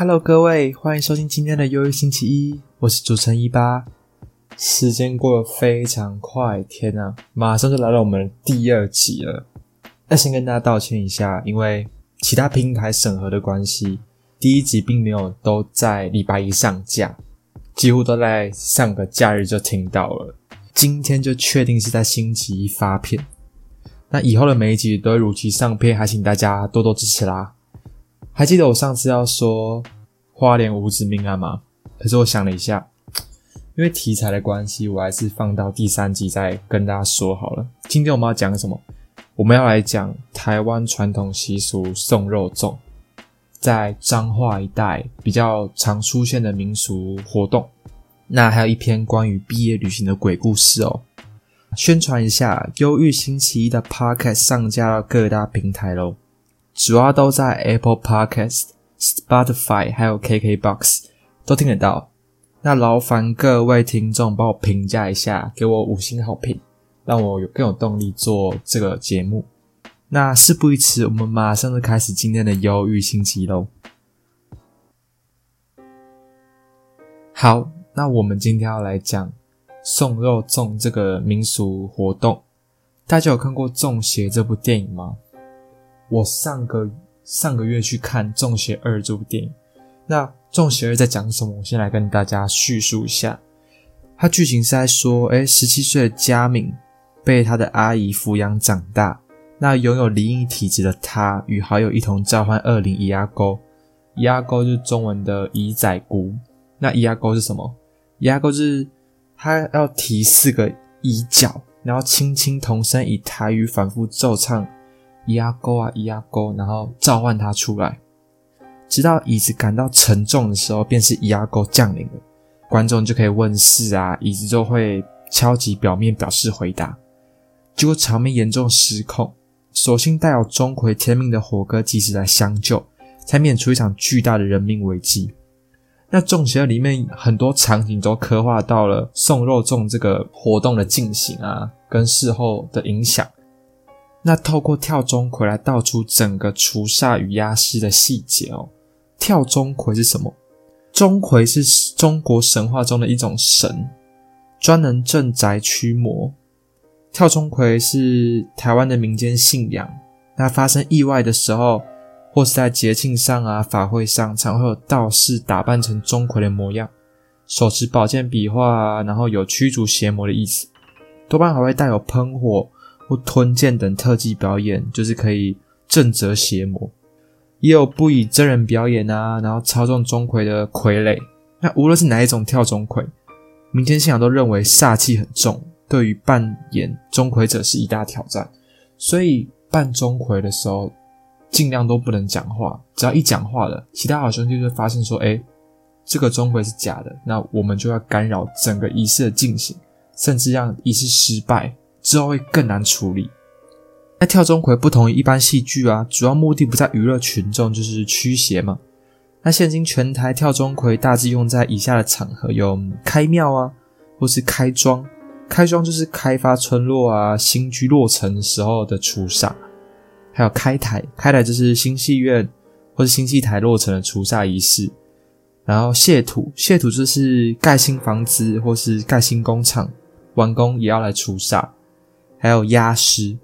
Hello，各位，欢迎收听今天的忧郁星期一，我是主持人一八。时间过得非常快，天啊，马上就来到我们第二集了。那先跟大家道歉一下，因为其他平台审核的关系，第一集并没有都在礼拜一上架，几乎都在上个假日就听到了。今天就确定是在星期一发片。那以后的每一集都会如期上片，还请大家多多支持啦。还记得我上次要说花莲五子命案吗？可是我想了一下，因为题材的关系，我还是放到第三集再跟大家说好了。今天我们要讲什么？我们要来讲台湾传统习俗送肉粽，在彰化一带比较常出现的民俗活动。那还有一篇关于毕业旅行的鬼故事哦。宣传一下，忧郁星期一的 Podcast 上架到各大平台喽，主要都在 Apple Podcast、Spotify 还有 KKBox 都听得到。那劳烦各位听众帮我评价一下，给我五星好评，让我有更有动力做这个节目。那事不宜迟，我们马上就开始今天的忧郁星期一喽。好，那我们今天要来讲。送肉粽这个民俗活动，大家有看过《中邪》这部电影吗？我上个上个月去看《中邪二》这部电影。那《中邪二》在讲什么？我先来跟大家叙述一下。它剧情是在说，哎，十七岁的佳敏被他的阿姨抚养长大。那拥有灵异体质的他，与好友一同召唤恶灵伊阿沟。伊阿沟就是中文的乙仔姑。那伊阿沟是什么？伊阿沟是。他要提四个椅脚，然后轻轻同声以台语反复奏唱“咿呀沟啊咿呀沟”，然后召唤他出来，直到椅子感到沉重的时候，便是咿呀沟降临了。观众就可以问事啊，椅子就会敲击表面表示回答。结果场面严重失控，所幸带有钟馗天命的火哥及时来相救，才免除一场巨大的人命危机。那中邪里面很多场景都刻画到了送肉粽这个活动的进行啊，跟事后的影响。那透过跳钟馗来道出整个除煞与压尸的细节哦。跳钟馗是什么？钟馗是中国神话中的一种神，专能镇宅驱魔。跳钟馗是台湾的民间信仰。那发生意外的时候。或是在节庆上啊、法会上，常会有道士打扮成钟馗的模样，手持宝剑比划，然后有驱逐邪魔的意思。多半还会带有喷火或吞剑等特技表演，就是可以震慑邪魔。也有不以真人表演啊，然后操纵钟馗的傀儡。那无论是哪一种跳钟馗，民间信仰都认为煞气很重，对于扮演钟馗者是一大挑战。所以扮钟馗的时候。尽量都不能讲话，只要一讲话了，其他好兄弟就会发现说：“哎，这个钟馗是假的。”那我们就要干扰整个仪式的进行，甚至让仪式失败之后会更难处理。那跳钟馗不同于一般戏剧啊，主要目的不在娱乐群众，就是驱邪嘛。那现今全台跳钟馗大致用在以下的场合：有开庙啊，或是开庄。开庄就是开发村落啊，新居落成时候的除煞。还有开台，开台就是新戏院或者新戏台落成的除煞仪式。然后卸土，卸土就是盖新房子或是盖新工厂完工也要来除煞。还有压尸，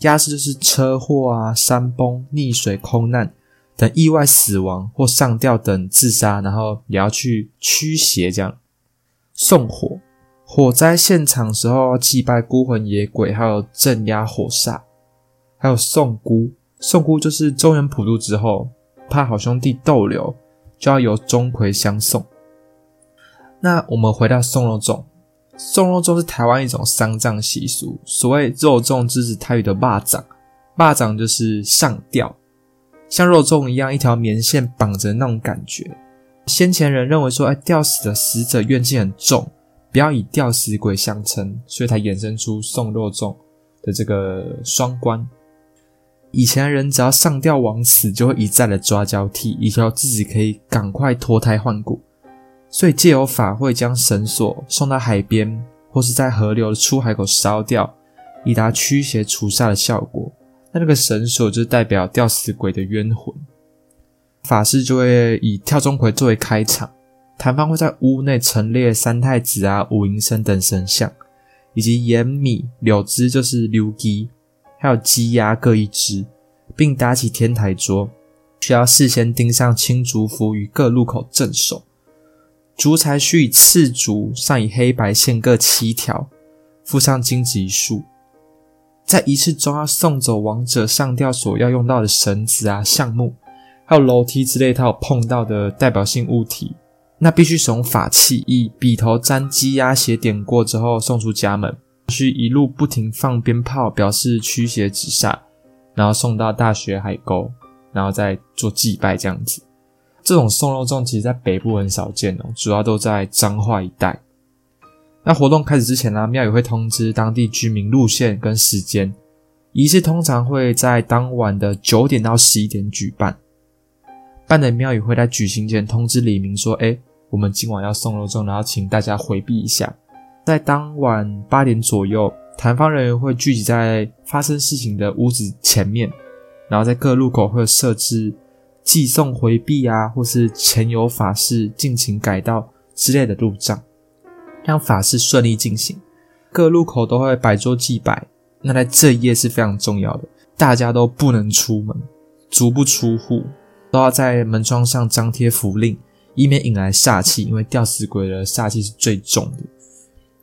压尸就是车祸啊、山崩、溺水、空难等意外死亡或上吊等自杀，然后也要去驱邪这样。送火，火灾现场时候祭拜孤魂野鬼，还有镇压火煞。还有送孤，送孤就是中原普渡之后，怕好兄弟逗留，就要由钟馗相送。那我们回到送肉粽，送肉粽是台湾一种丧葬习俗。所谓肉粽，就是台语的蚂蚱，蚂蚱就是上吊，像肉粽一样，一条棉线绑着那种感觉。先前人认为说，哎，吊死的死者怨气很重，不要以吊死鬼相称，所以才衍生出送肉粽的这个双关。以前人只要上吊枉死，就会一再的抓交替，以求自己可以赶快脱胎换骨。所以借由法会将绳索送到海边，或是在河流的出海口烧掉，以达驱邪除煞的效果。那那个绳索就代表吊死鬼的冤魂。法师就会以跳钟馗作为开场，坛方会在屋内陈列三太子啊、五营生等神像，以及盐米、柳枝就是柳鸡，还有鸡鸭各一只，并搭起天台桌，需要事先钉上青竹符与各路口镇守。竹材须以刺竹，上以黑白线各七条，附上金子一束。在仪式中要送走亡者上吊所要用到的绳子啊、橡木，还有楼梯之类他有碰到的代表性物体，那必须使用法器，以笔头沾鸡鸭血点过之后送出家门，需一路不停放鞭炮表示驱邪止煞，然后送到大学海沟，然后再做祭拜这样子。这种送肉粽其实在北部很少见哦，主要都在彰化一带。那活动开始之前呢，庙宇会通知当地居民路线跟时间。仪式通常会在当晚的九点到十一点举办。办的庙宇会在举行前通知李明说：“哎，我们今晚要送肉粽，然后请大家回避一下。”在当晚八点左右，谈方人员会聚集在发生事情的屋子前面，然后在各路口会设置寄送回避啊，或是前有法事尽情改道之类的路障。让法事顺利进行，各路口都会摆桌祭拜。那在这一夜是非常重要的，大家都不能出门，足不出户，都要在门窗上张贴符令，以免引来煞气。因为吊死鬼的煞气是最重的。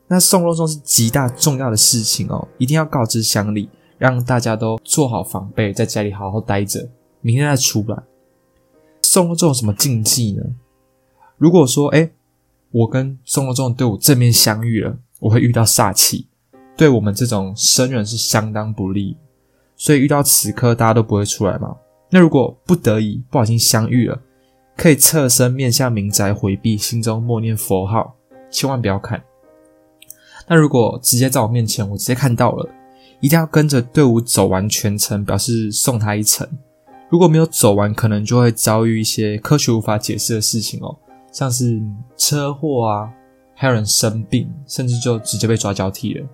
那送肉粽是极大重要的事情哦，一定要告知乡里，让大家都做好防备，在家里好好待着，明天再出来。送了这种什么禁忌呢？如果说，哎。我跟送肉粽队伍正面相遇了，我会遇到煞气，对我们这种生人是相当不利，所以遇到此刻大家都不会出来嘛。那如果不得已不小心相遇了，可以侧身面向民宅回避，心中默念佛号，千万不要看。那如果直接在我面前，我直接看到了，一定要跟着队伍走完全程，表示送他一程。如果没有走完，可能就会遭遇一些科学无法解释的事情哦。像是车祸啊，还有人生病，甚至就直接被抓交替了。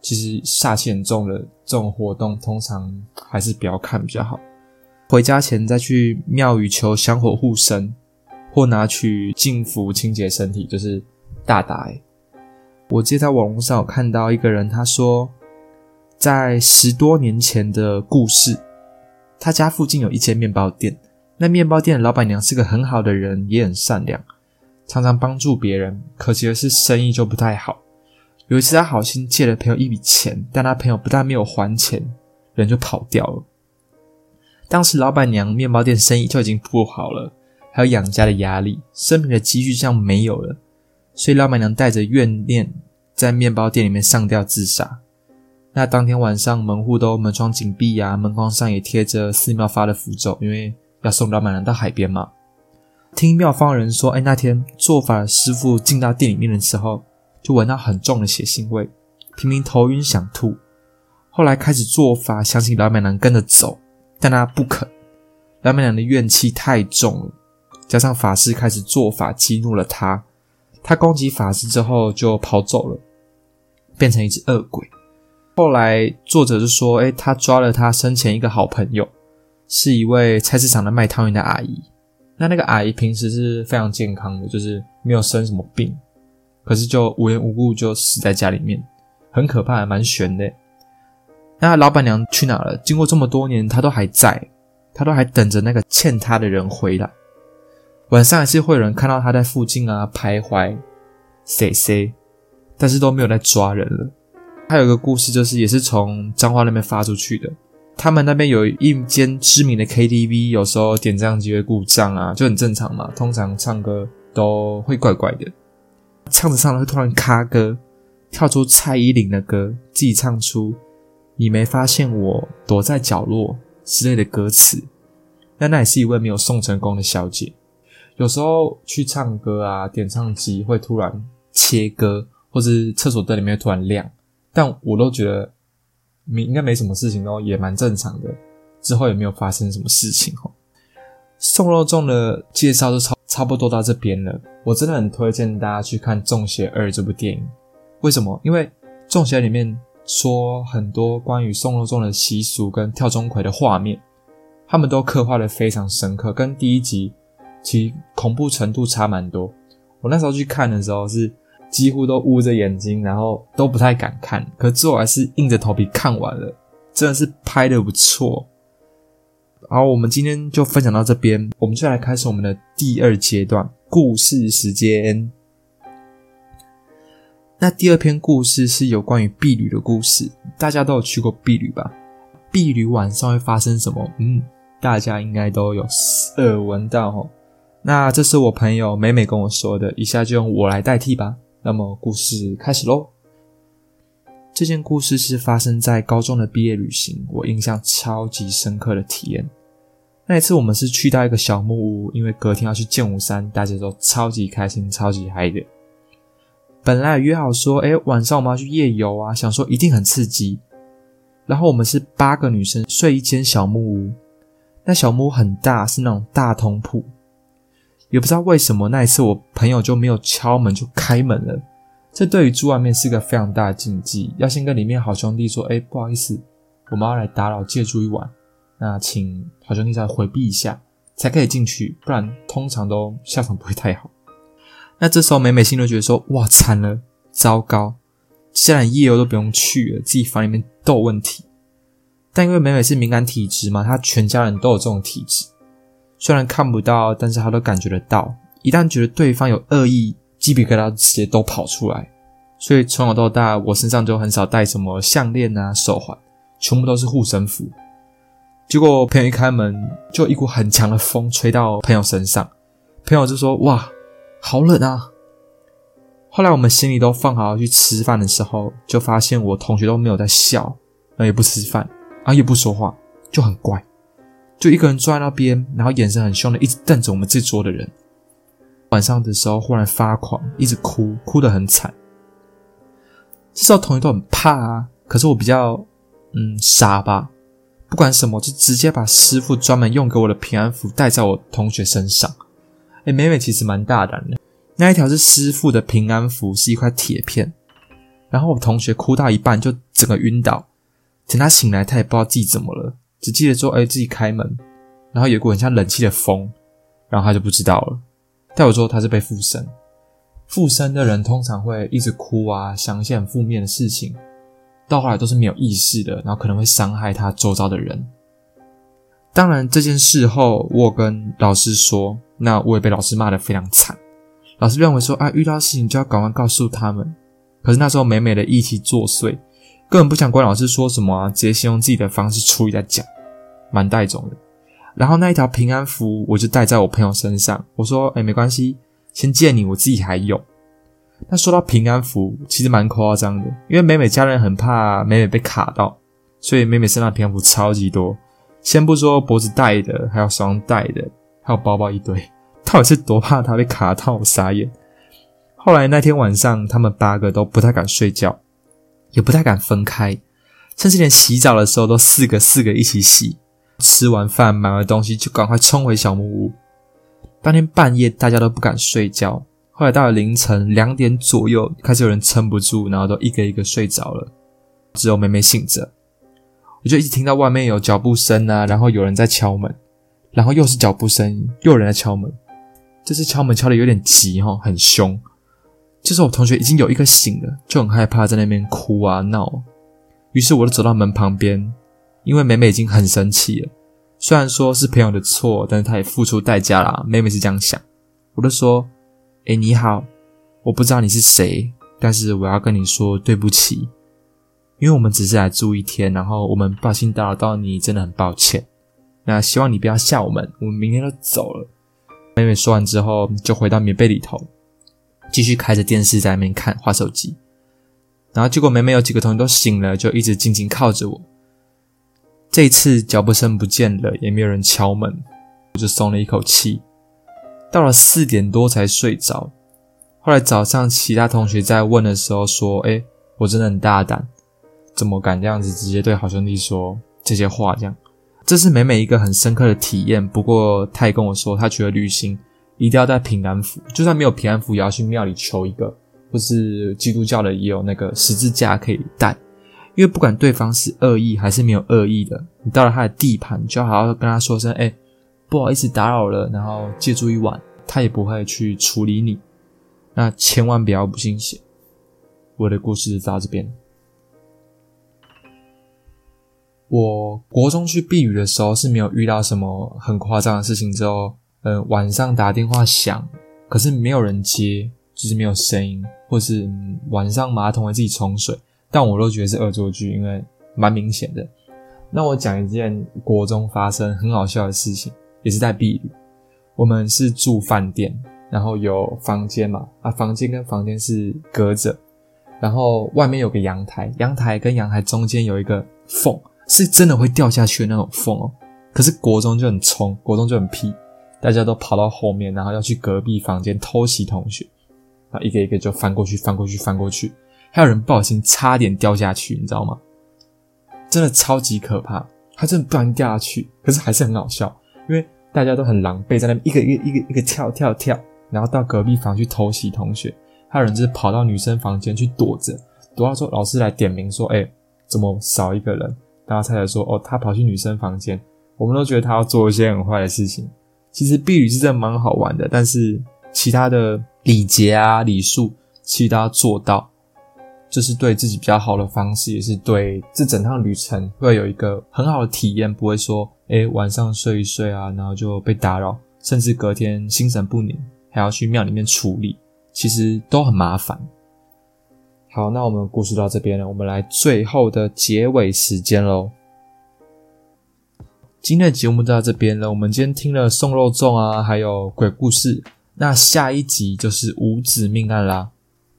其实煞气很重的这种活动，通常还是不要看比较好。回家前再去庙宇求香火护身，或拿取净符清洁身体，就是大打。我记得在网络上有看到一个人，他说在十多年前的故事，他家附近有一间面包店。那面包店的老板娘是个很好的人，也很善良，常常帮助别人。可惜的是，生意就不太好。有一次，他好心借了朋友一笔钱，但他朋友不但没有还钱，人就跑掉了。当时，老板娘面包店生意就已经不好了，还有养家的压力，生命的积蓄这样没有了。所以，老板娘带着怨念，在面包店里面上吊自杀。那当天晚上，门户都门窗紧闭啊，门框上也贴着寺庙发的符咒，因为。要送老板娘到海边嘛？听庙方人说，哎，那天做法的师傅进到店里面的时候，就闻到很重的血腥味，频频头晕想吐。后来开始做法，想请老板娘跟着走，但他不肯。老板娘的怨气太重了，加上法师开始做法激怒了他，他攻击法师之后就跑走了，变成一只恶鬼。后来作者就说，哎，他抓了他生前一个好朋友。是一位菜市场的卖汤圆的阿姨，那那个阿姨平时是非常健康的，就是没有生什么病，可是就无缘无故就死在家里面，很可怕，蛮悬的。那老板娘去哪了？经过这么多年，她都还在，她都还等着那个欠她的人回来。晚上还是会有人看到她在附近啊徘徊谁谁但是都没有在抓人了。还有一个故事，就是也是从彰化那边发出去的。他们那边有一间知名的 KTV，有时候点唱机会故障啊，就很正常嘛。通常唱歌都会怪怪的，唱着唱着会突然卡歌，跳出蔡依林的歌，自己唱出“你没发现我躲在角落”之类的歌词。那那也是一位没有送成功的小姐。有时候去唱歌啊，点唱机会突然切歌，或是厕所灯里面突然亮，但我都觉得。没应该没什么事情哦，也蛮正常的。之后也没有发生什么事情哦。送肉粽的介绍就差差不多到这边了。我真的很推荐大家去看《中邪二》这部电影。为什么？因为《中邪》里面说很多关于送肉粽的习俗跟跳钟馗的画面，他们都刻画的非常深刻，跟第一集其恐怖程度差蛮多。我那时候去看的时候是几乎都捂着眼睛，然后都不太敢看，可最后还是硬着头皮看完了，真的是拍的不错。好，我们今天就分享到这边，我们就来开始我们的第二阶段故事时间。那第二篇故事是有关于避旅的故事，大家都有去过避旅吧？避旅晚上会发生什么？嗯，大家应该都有耳闻到哦。那这是我朋友美美跟我说的，以下就用我来代替吧。那么故事开始喽。这件故事是发生在高中的毕业旅行，我印象超级深刻的体验。那一次我们是去到一个小木屋，因为隔天要去剑湖山，大家都超级开心、超级嗨的。本来约好说，哎，晚上我们要去夜游啊，想说一定很刺激。然后我们是八个女生睡一间小木屋，那小木屋很大，是那种大通铺。也不知道为什么那一次我朋友就没有敲门就开门了，这对于住外面是个非常大的禁忌，要先跟里面好兄弟说，哎，不好意思，我们要来打扰借住一晚，那请好兄弟再回避一下，才可以进去，不然通常都下场不会太好。那这时候美美心就觉得说：“哇，惨了，糟糕！既然夜游都不用去了，自己房里面都有问题。”但因为美美是敏感体质嘛，她全家人都有这种体质，虽然看不到，但是他都感觉得到。一旦觉得对方有恶意，鸡皮疙瘩直接都跑出来。所以从小到大，我身上就很少带什么项链啊、手环，全部都是护身符。结果朋友一开门，就一股很强的风吹到朋友身上，朋友就说：“哇！”好冷啊！后来我们行李都放好去吃饭的时候，就发现我同学都没有在笑，也不吃饭，啊也不说话，就很怪，就一个人坐在那边，然后眼神很凶的一直瞪着我们这桌的人。晚上的时候忽然发狂，一直哭，哭得很惨。这时候同学都很怕啊，可是我比较嗯傻吧，不管什么就直接把师傅专门用给我的平安符戴在我同学身上。哎，美美其实蛮大胆的。那一条是师傅的平安符，是一块铁片。然后我同学哭到一半就整个晕倒，等他醒来，他也不知道自己怎么了，只记得说：“哎，自己开门。”然后有股很像冷气的风，然后他就不知道了。但我说他是被附身，附身的人通常会一直哭啊，想一些很负面的事情，到后来都是没有意识的，然后可能会伤害他周遭的人。当然，这件事后我跟老师说。那我也被老师骂得非常惨，老师认为说啊，遇到事情就要赶快告诉他们。可是那时候美美的意气作祟，根本不想管老师说什么，直接先用自己的方式处理再讲，蛮带种的。然后那一条平安符我就带在我朋友身上，我说哎没关系，先借你，我自己还有。那说到平安符，其实蛮夸张的，因为美美家人很怕美美被卡到，所以美美身上平安符超级多。先不说脖子戴的，还有手上戴的。还有包包一堆，到底是多怕他被卡到？我傻眼。后来那天晚上，他们八个都不太敢睡觉，也不太敢分开，甚至连洗澡的时候都四个四个一起洗。吃完饭买完东西就赶快冲回小木屋。当天半夜大家都不敢睡觉，后来到了凌晨两点左右，开始有人撑不住，然后都一个一个睡着了，只有妹妹醒着。我就一直听到外面有脚步声啊，然后有人在敲门。然后又是脚步声，又有人在敲门。这次敲门敲的有点急哈，很凶。这时候我同学已经有一个醒了，就很害怕，在那边哭啊闹。于是我就走到门旁边，因为美美已经很生气了。虽然说是朋友的错，但是她也付出代价啦。妹妹是这样想，我就说：“哎，你好，我不知道你是谁，但是我要跟你说对不起，因为我们只是来住一天，然后我们不小心打扰到你，真的很抱歉。”那希望你不要吓我们，我们明天就走了。妹妹说完之后，就回到棉被里头，继续开着电视在那边看，划手机。然后结果，妹妹有几个同学都醒了，就一直静静靠着我。这次脚步声不见了，也没有人敲门，我就松了一口气。到了四点多才睡着。后来早上其他同学在问的时候说：“哎，我真的很大胆，怎么敢这样子直接对好兄弟说这些话？”这样。这是美美一个很深刻的体验。不过，她也跟我说，她觉得旅行一定要带平安符，就算没有平安符，也要去庙里求一个。或是基督教的也有那个十字架可以带，因为不管对方是恶意还是没有恶意的，你到了他的地盘，就好好跟他说声：“哎，不好意思打扰了。”然后借住一晚，他也不会去处理你。那千万不要不信邪。我的故事到这边。我国中去避雨的时候是没有遇到什么很夸张的事情，之后，嗯，晚上打电话响，可是没有人接，就是没有声音，或是晚上马桶会自己冲水，但我都觉得是恶作剧，因为蛮明显的。那我讲一件国中发生很好笑的事情，也是在避雨。我们是住饭店，然后有房间嘛，啊，房间跟房间是隔着，然后外面有个阳台，阳台跟阳台中间有一个缝。是真的会掉下去的那种缝哦，可是国中就很冲，国中就很屁，大家都跑到后面，然后要去隔壁房间偷袭同学，然后一个一个就翻过去，翻过去，翻过去，还有人不小心差点掉下去，你知道吗？真的超级可怕，他真的不小心掉下去，可是还是很好笑，因为大家都很狼狈，在那边一个一个一个一个跳跳跳，然后到隔壁房去偷袭同学，还有人就是跑到女生房间去躲着，躲到说老师来点名说，哎，怎么少一个人？大家猜猜说，哦，他跑去女生房间，我们都觉得他要做一些很坏的事情。其实避雨是真的蛮好玩的，但是其他的礼节啊、礼数，其实都要做到，这是对自己比较好的方式，也是对这整趟旅程会有一个很好的体验，不会说，哎，晚上睡一睡啊，然后就被打扰，甚至隔天心神不宁，还要去庙里面处理，其实都很麻烦。好，那我们故事到这边了，我们来最后的结尾时间喽。今天的节目就到这边了，我们今天听了送肉粽啊，还有鬼故事，那下一集就是五子命案啦。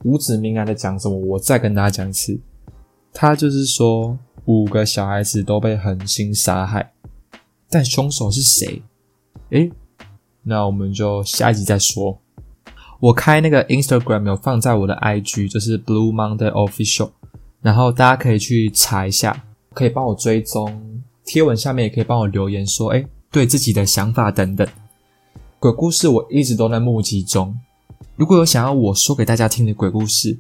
五子命案在讲什么？我再跟大家讲一次，他就是说五个小孩子都被狠心杀害，但凶手是谁？诶，那我们就下一集再说。我开那个 Instagram 有放在我的 IG，就是 Blue Monday Official，然后大家可以去查一下，可以帮我追踪贴文，下面也可以帮我留言说，哎，对自己的想法等等。鬼故事我一直都在募集中，如果有想要我说给大家听的鬼故事，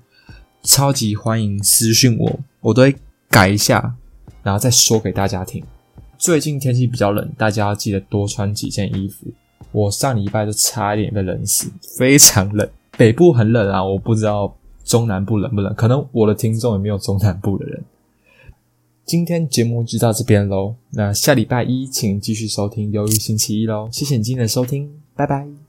超级欢迎私讯我，我都会改一下，然后再说给大家听。最近天气比较冷，大家要记得多穿几件衣服。我上礼拜就差一点被冷死，非常冷。北部很冷啊，我不知道中南部冷不冷，可能我的听众也没有中南部的人。今天节目就到这边喽，那下礼拜一请继续收听《忧郁星期一》喽，谢谢你今天的收听，拜拜。